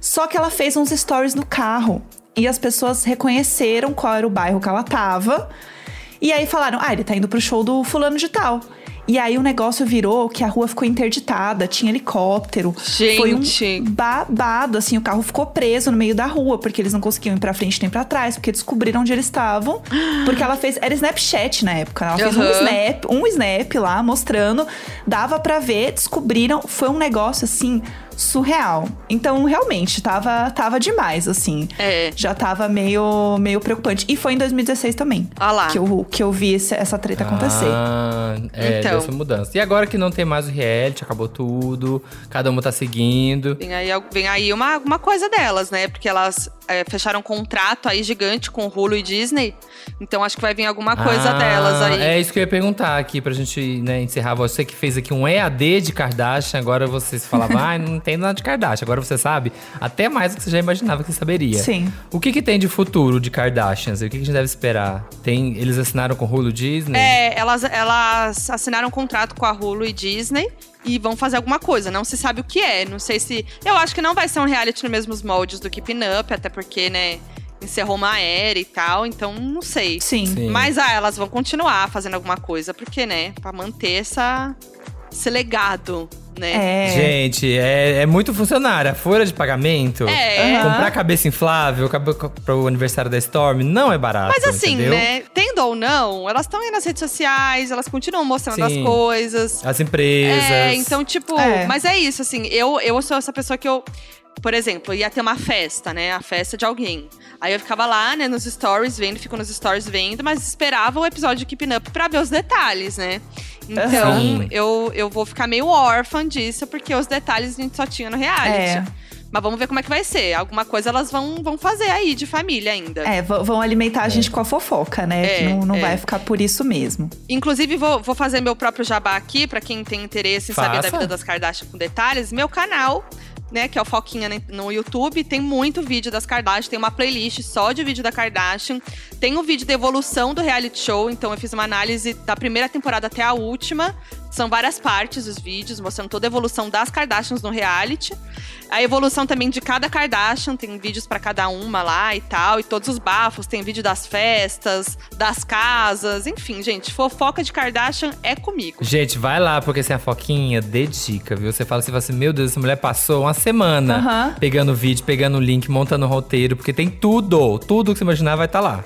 Só que ela fez uns stories no carro. E as pessoas reconheceram qual era o bairro que ela tava. E aí falaram: ah, ele tá indo pro show do fulano de tal. E aí o negócio virou que a rua ficou interditada, tinha helicóptero. Foi um Gente. babado, assim, o carro ficou preso no meio da rua, porque eles não conseguiam ir pra frente nem pra trás, porque descobriram onde eles estavam. Porque ela fez. Era Snapchat na época, né? Ela fez um Aham. snap, um snap lá, mostrando. Dava pra ver, descobriram. Foi um negócio assim. Surreal. Então, realmente, tava, tava demais, assim. É. Já tava meio, meio preocupante. E foi em 2016 também. Ah lá. Que eu, que eu vi esse- essa treta acontecer. Ah, é, Então. deu essa mudança. E agora que não tem mais o reality, acabou tudo, cada uma tá seguindo. Vem aí, vem aí uma, uma coisa delas, né? Porque elas é, fecharam um contrato aí gigante com Hulu e Disney. Então acho que vai vir alguma coisa Ah, delas aí. É isso que eu ia perguntar aqui pra gente né, encerrar. Você que fez aqui um EAD de Kardashian, agora você se falava, ah, não tem nada de Kardashian. Agora você sabe até mais do que você já imaginava que você saberia. Sim. O que, que tem de futuro de Kardashians? O que, que a gente deve esperar? Tem, eles assinaram com Hulu Disney? É, elas, elas assinaram um contrato com a Hulu e Disney e vão fazer alguma coisa. Não se sabe o que é. Não sei se. Eu acho que não vai ser um reality nos mesmos moldes do Keeping Up, até porque, né? Encerrou uma era e tal, então não sei. Sim. Sim. Mas ah, elas vão continuar fazendo alguma coisa, porque, né? Pra manter essa, esse legado, né? É. Gente, é, é muito funcionário. A folha de pagamento, É. Comprar cabeça inflável para o aniversário da Storm não é barato. Mas assim, entendeu? né? Tendo ou não, elas estão aí nas redes sociais, elas continuam mostrando Sim. as coisas. As empresas. É, então, tipo, É. mas é isso, assim, eu, eu sou essa pessoa que eu. Por exemplo, ia ter uma festa, né? A festa de alguém. Aí eu ficava lá, né, nos stories vendo, fico nos stories vendo, mas esperava o episódio de Keeping Up pra ver os detalhes, né? Então, eu, eu vou ficar meio órfã disso, porque os detalhes a gente só tinha no reality. É. Mas vamos ver como é que vai ser. Alguma coisa elas vão, vão fazer aí de família ainda. É, vão alimentar a gente com a fofoca, né? É, que não, não é. vai ficar por isso mesmo. Inclusive, vou, vou fazer meu próprio jabá aqui, pra quem tem interesse em saber da Faça. vida das Kardashian com detalhes. Meu canal, né, que é o Foquinha no YouTube, tem muito vídeo das Kardashian, tem uma playlist só de vídeo da Kardashian. Tem o vídeo da evolução do reality show, então eu fiz uma análise da primeira temporada até a última. São várias partes dos vídeos, mostrando toda a evolução das Kardashians no reality. A evolução também de cada Kardashian, tem vídeos pra cada uma lá e tal, e todos os bafos, tem vídeo das festas, das casas, enfim, gente, fofoca de Kardashian é comigo. Gente, vai lá, porque sem a foquinha, dedica, viu? Você fala assim, fala assim, meu Deus, essa mulher passou uma semana Aham. pegando o vídeo, pegando o link, montando o roteiro, porque tem tudo, tudo que você imaginar vai estar lá.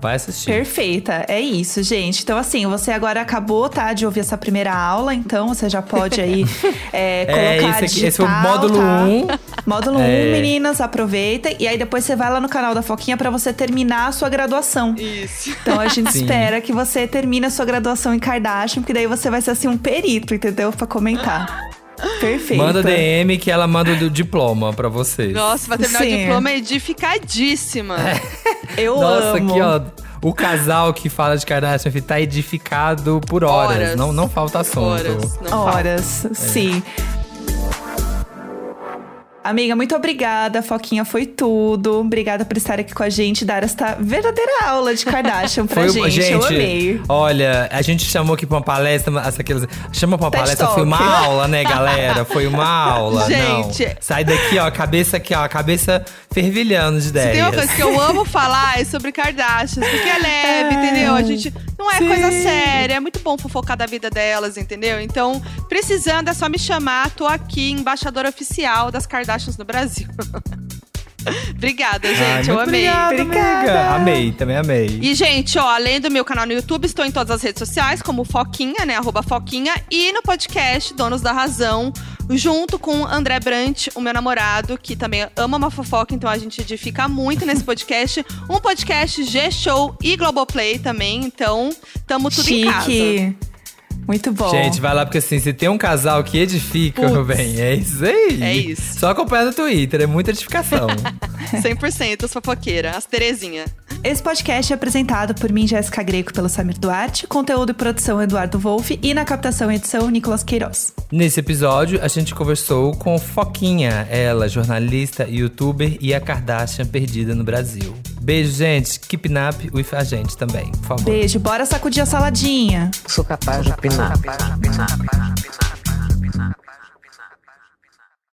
Vai assistir. Perfeita, é isso, gente. Então, assim, você agora acabou, tá, de ouvir essa primeira aula, então você já pode aí é, É, colocar esse aqui- esse foi o digital, módulo tá? um. Módulo 1, É. meninas, aproveitem. E aí depois você vai lá no canal da Foquinha pra você terminar a sua graduação. Isso. Então a gente Sim. espera que você termine a sua graduação em Kardashian, porque daí você vai ser assim um perito, entendeu? Pra comentar. Perfeito. Manda DM que ela manda o diploma pra vocês. Nossa, vai terminar Sim. o diploma edificadíssima. Eu Nossa, amo. aqui, ó. O casal que fala de Kardashian tá edificado por horas. Horas. Não, não falta assunto. Horas, não falta. Horas, sim. Amiga, muito obrigada. Foquinha foi tudo. Obrigada por estar aqui com a gente, dar esta verdadeira aula de Kardashian pra Foi, gente. Eu amei. Olha, a gente chamou aqui pra uma palestra, aquelas, chama pra uma palestra, Talk. foi uma aula, né, galera? Foi uma aula. Gente. Não. Sai daqui, ó, cabeça aqui, ó, cabeça fervilhando de Se ideias. tem uma coisa que eu amo falar é sobre Kardashians, porque é leve, entendeu? A gente não é Sim. coisa séria, é muito bom fofocar da vida delas, entendeu? Então, precisando é só me chamar, tô aqui, embaixadora oficial das Kardashians no Brasil. Obrigada, gente, Ai, eu amei. obrigado, amiga. Amei, também amei. E, gente, ó, além do meu canal no YouTube, estou em todas as redes sociais, como Foquinha, né? Arroba Foquinha. E no podcast Donos da Razão, junto com André Brant, o meu namorado, que também ama uma fofoca, então a gente edifica muito nesse podcast. Um podcast G-Show e Globoplay também, então tamo tudo em casa. Muito bom. Gente, vai lá, porque assim, se tem um casal que edifica, meu bem, é isso aí. É isso. Só acompanha no Twitter, é muita edificação. 100% as fofoqueiras, as Terezinha. Esse podcast é apresentado por mim, Jéssica Greco, pelo Samir Duarte, conteúdo e produção Eduardo Wolff e na captação e edição Nicolas Queiroz. Nesse episódio, a gente conversou com Foquinha, ela, jornalista, youtuber e a Kardashian perdida no Brasil. Beijo, gente. Keep up with a gente também, por favor. Beijo, bora sacudir a saladinha. Sou capaz de opinar. pizza. pizza. pizza. pizza. pizza. pizza. pizza. pizza.